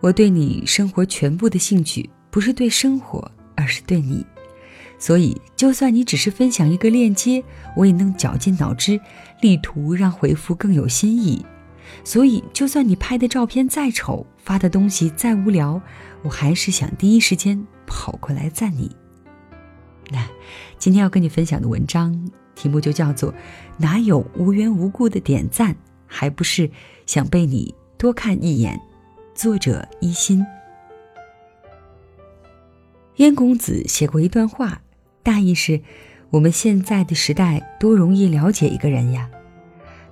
我对你生活全部的兴趣，不是对生活，而是对你。所以，就算你只是分享一个链接，我也能绞尽脑汁，力图让回复更有新意。所以，就算你拍的照片再丑，发的东西再无聊，我还是想第一时间跑过来赞你。那今天要跟你分享的文章题目就叫做《哪有无缘无故的点赞，还不是想被你多看一眼》。作者一心。燕公子写过一段话，大意是：我们现在的时代多容易了解一个人呀。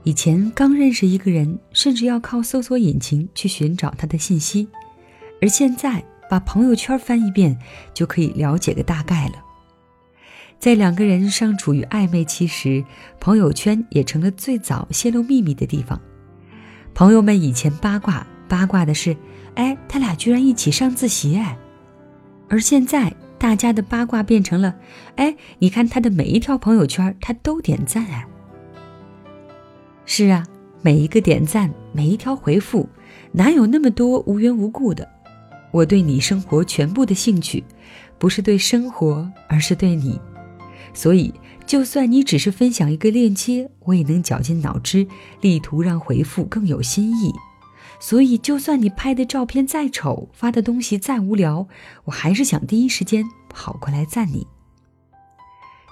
以前刚认识一个人，甚至要靠搜索引擎去寻找他的信息，而现在把朋友圈翻一遍，就可以了解个大概了。在两个人尚处于暧昧期时，朋友圈也成了最早泄露秘密的地方。朋友们以前八卦八卦的是，哎，他俩居然一起上自习哎，而现在大家的八卦变成了，哎，你看他的每一条朋友圈，他都点赞哎。是啊，每一个点赞，每一条回复，哪有那么多无缘无故的？我对你生活全部的兴趣，不是对生活，而是对你。所以，就算你只是分享一个链接，我也能绞尽脑汁，力图让回复更有新意。所以，就算你拍的照片再丑，发的东西再无聊，我还是想第一时间跑过来赞你。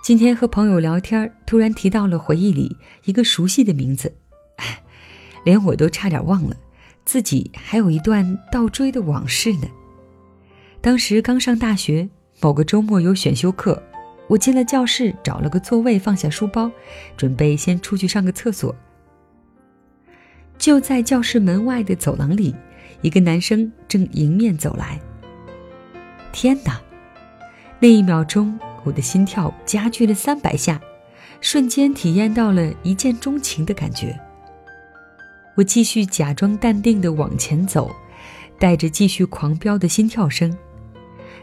今天和朋友聊天，突然提到了回忆里一个熟悉的名字，连我都差点忘了，自己还有一段倒追的往事呢。当时刚上大学，某个周末有选修课，我进了教室，找了个座位，放下书包，准备先出去上个厕所。就在教室门外的走廊里，一个男生正迎面走来。天哪！那一秒钟。我的心跳加剧了三百下，瞬间体验到了一见钟情的感觉。我继续假装淡定地往前走，带着继续狂飙的心跳声。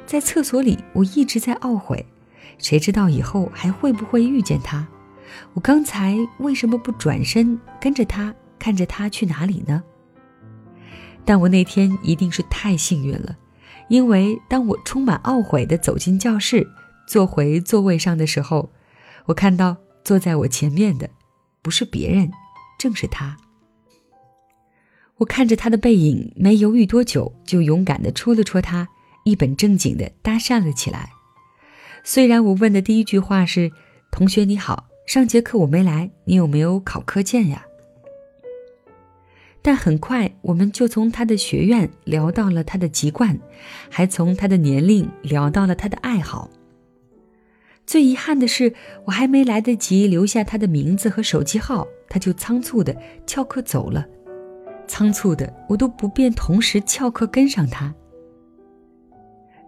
在厕所里，我一直在懊悔，谁知道以后还会不会遇见他？我刚才为什么不转身跟着他，看着他去哪里呢？但我那天一定是太幸运了，因为当我充满懊悔地走进教室。坐回座位上的时候，我看到坐在我前面的不是别人，正是他。我看着他的背影，没犹豫多久，就勇敢地戳了戳他，一本正经地搭讪了起来。虽然我问的第一句话是“同学你好，上节课我没来，你有没有考课件呀？”但很快我们就从他的学院聊到了他的籍贯，还从他的年龄聊到了他的爱好。最遗憾的是，我还没来得及留下他的名字和手机号，他就仓促的翘课走了。仓促的，我都不便同时翘课跟上他。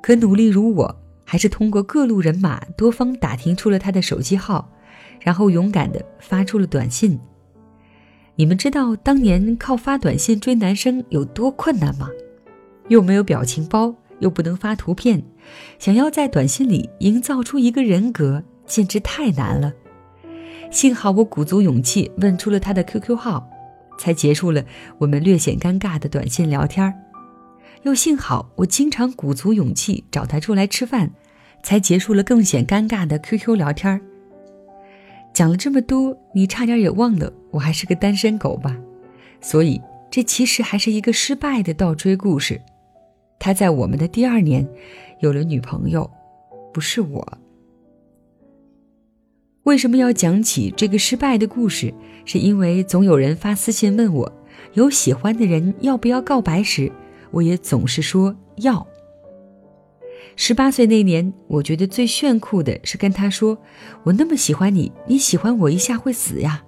可努力如我，还是通过各路人马多方打听出了他的手机号，然后勇敢的发出了短信。你们知道当年靠发短信追男生有多困难吗？又没有表情包。又不能发图片，想要在短信里营造出一个人格，简直太难了。幸好我鼓足勇气问出了他的 QQ 号，才结束了我们略显尴尬的短信聊天儿又幸好我经常鼓足勇气找他出来吃饭，才结束了更显尴尬的 QQ 聊天儿讲了这么多，你差点也忘了我还是个单身狗吧？所以这其实还是一个失败的倒追故事。他在我们的第二年有了女朋友，不是我。为什么要讲起这个失败的故事？是因为总有人发私信问我，有喜欢的人要不要告白时，我也总是说要。十八岁那年，我觉得最炫酷的是跟他说：“我那么喜欢你，你喜欢我一下会死呀。”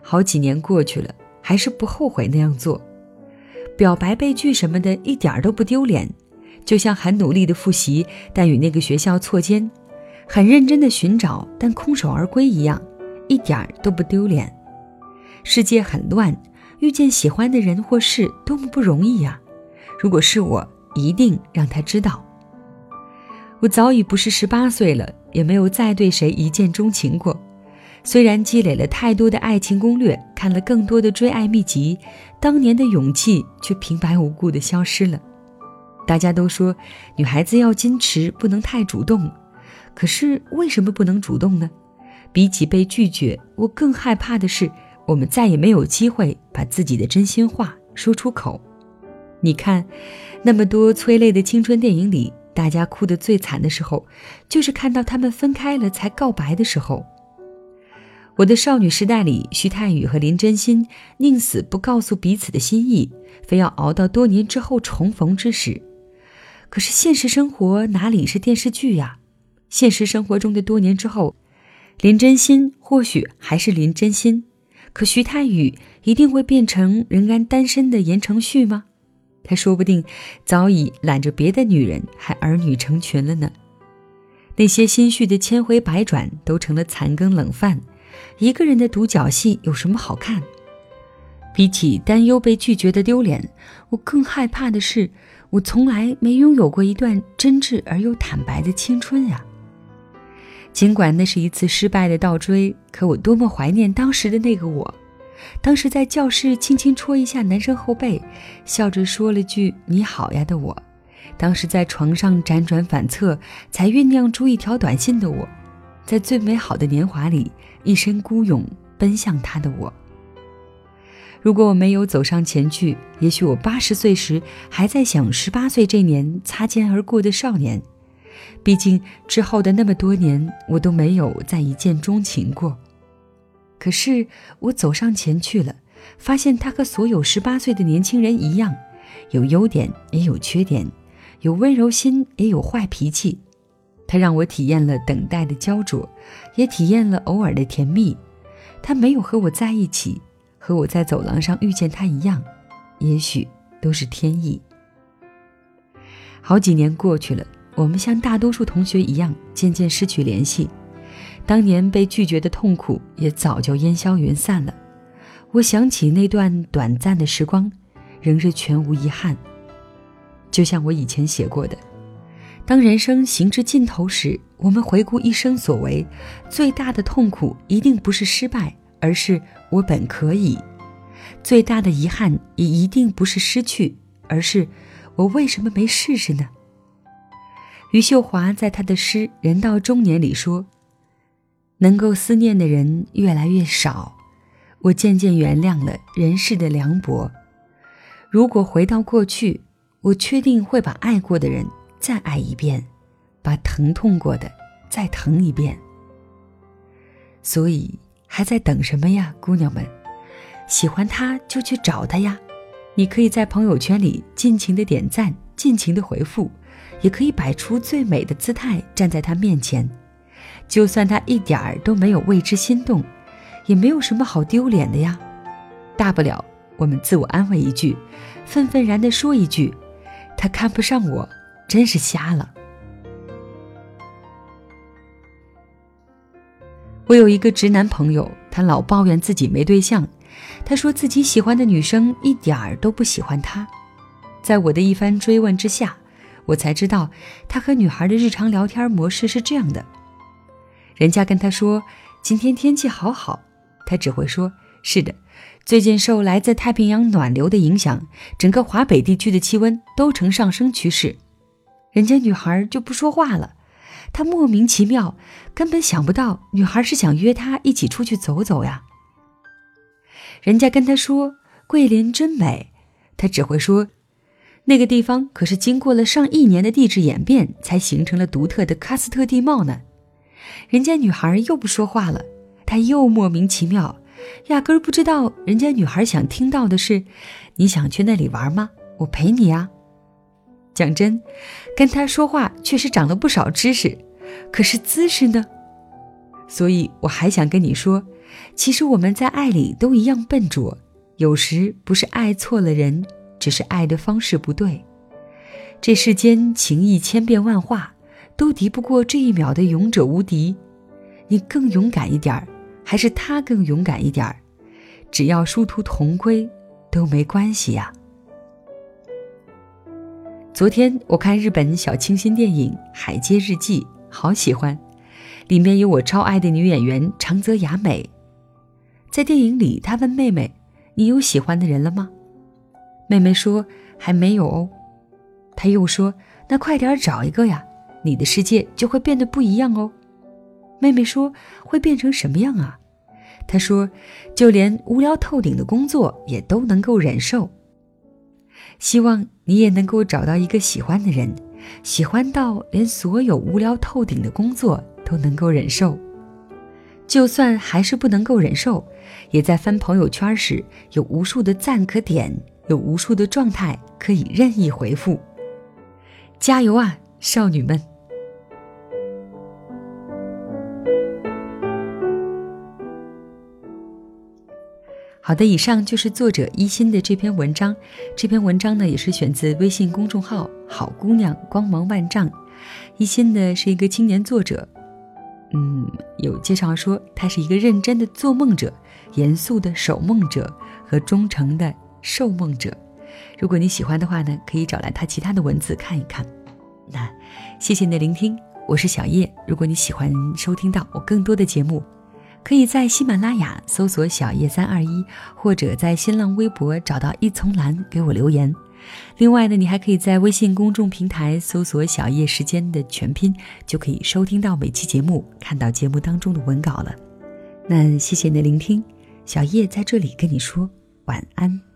好几年过去了，还是不后悔那样做。表白被拒什么的，一点儿都不丢脸，就像很努力的复习，但与那个学校错肩；很认真的寻找，但空手而归一样，一点儿都不丢脸。世界很乱，遇见喜欢的人或事多么不容易呀！如果是我，一定让他知道。我早已不是十八岁了，也没有再对谁一见钟情过。虽然积累了太多的爱情攻略，看了更多的追爱秘籍，当年的勇气却平白无故的消失了。大家都说女孩子要矜持，不能太主动。可是为什么不能主动呢？比起被拒绝，我更害怕的是，我们再也没有机会把自己的真心话说出口。你看，那么多催泪的青春电影里，大家哭得最惨的时候，就是看到他们分开了才告白的时候。我的少女时代里，徐太宇和林真心宁死不告诉彼此的心意，非要熬到多年之后重逢之时。可是现实生活哪里是电视剧呀？现实生活中的多年之后，林真心或许还是林真心，可徐太宇一定会变成仍然单身的言承旭吗？他说不定早已揽着别的女人，还儿女成群了呢。那些心绪的千回百转，都成了残羹冷饭。一个人的独角戏有什么好看？比起担忧被拒绝的丢脸，我更害怕的是，我从来没拥有过一段真挚而又坦白的青春呀。尽管那是一次失败的倒追，可我多么怀念当时的那个我。当时在教室轻轻戳一下男生后背，笑着说了句“你好呀”的我；当时在床上辗转反侧，才酝酿出一条短信的我。在最美好的年华里，一身孤勇奔向他的我。如果我没有走上前去，也许我八十岁时还在想十八岁这年擦肩而过的少年。毕竟之后的那么多年，我都没有再一见钟情过。可是我走上前去了，发现他和所有十八岁的年轻人一样，有优点也有缺点，有温柔心也有坏脾气。他让我体验了等待的焦灼，也体验了偶尔的甜蜜。他没有和我在一起，和我在走廊上遇见他一样，也许都是天意。好几年过去了，我们像大多数同学一样，渐渐失去联系。当年被拒绝的痛苦也早就烟消云散了。我想起那段短暂的时光，仍是全无遗憾。就像我以前写过的。当人生行至尽头时，我们回顾一生所为，最大的痛苦一定不是失败，而是我本可以；最大的遗憾也一定不是失去，而是我为什么没试试呢？余秀华在他的诗《人到中年》里说：“能够思念的人越来越少，我渐渐原谅了人世的凉薄。如果回到过去，我确定会把爱过的人。”再爱一遍，把疼痛过的再疼一遍。所以还在等什么呀，姑娘们？喜欢他就去找他呀！你可以在朋友圈里尽情的点赞，尽情的回复，也可以摆出最美的姿态站在他面前。就算他一点儿都没有为之心动，也没有什么好丢脸的呀。大不了我们自我安慰一句，愤愤然的说一句：“他看不上我。”真是瞎了！我有一个直男朋友，他老抱怨自己没对象。他说自己喜欢的女生一点儿都不喜欢他。在我的一番追问之下，我才知道他和女孩的日常聊天模式是这样的：人家跟他说今天天气好好，他只会说是的。最近受来自太平洋暖流的影响，整个华北地区的气温都呈上升趋势。人家女孩就不说话了，他莫名其妙，根本想不到女孩是想约他一起出去走走呀。人家跟他说桂林真美，他只会说，那个地方可是经过了上亿年的地质演变才形成了独特的喀斯特地貌呢。人家女孩又不说话了，他又莫名其妙，压根儿不知道人家女孩想听到的是，你想去那里玩吗？我陪你呀。讲真，跟他说话确实长了不少知识，可是姿势呢？所以我还想跟你说，其实我们在爱里都一样笨拙，有时不是爱错了人，只是爱的方式不对。这世间情意千变万化，都敌不过这一秒的勇者无敌。你更勇敢一点儿，还是他更勇敢一点儿？只要殊途同归，都没关系呀。昨天我看日本小清新电影《海街日记》，好喜欢，里面有我超爱的女演员长泽雅美。在电影里，她问妹妹：“你有喜欢的人了吗？”妹妹说：“还没有哦。”他又说：“那快点找一个呀，你的世界就会变得不一样哦。”妹妹说：“会变成什么样啊？”他说：“就连无聊透顶的工作也都能够忍受。”希望你也能够找到一个喜欢的人，喜欢到连所有无聊透顶的工作都能够忍受。就算还是不能够忍受，也在翻朋友圈时有无数的赞可点，有无数的状态可以任意回复。加油啊，少女们！好的，以上就是作者一心的这篇文章。这篇文章呢，也是选自微信公众号“好姑娘光芒万丈”。一心呢是一个青年作者，嗯，有介绍说他是一个认真的做梦者、严肃的守梦者和忠诚的受梦者。如果你喜欢的话呢，可以找来他其他的文字看一看。那谢谢你的聆听，我是小叶。如果你喜欢收听到我更多的节目。可以在喜马拉雅搜索“小叶三二一”，或者在新浪微博找到一丛蓝给我留言。另外呢，你还可以在微信公众平台搜索“小叶时间”的全拼，就可以收听到每期节目，看到节目当中的文稿了。那谢谢你的聆听，小叶在这里跟你说晚安。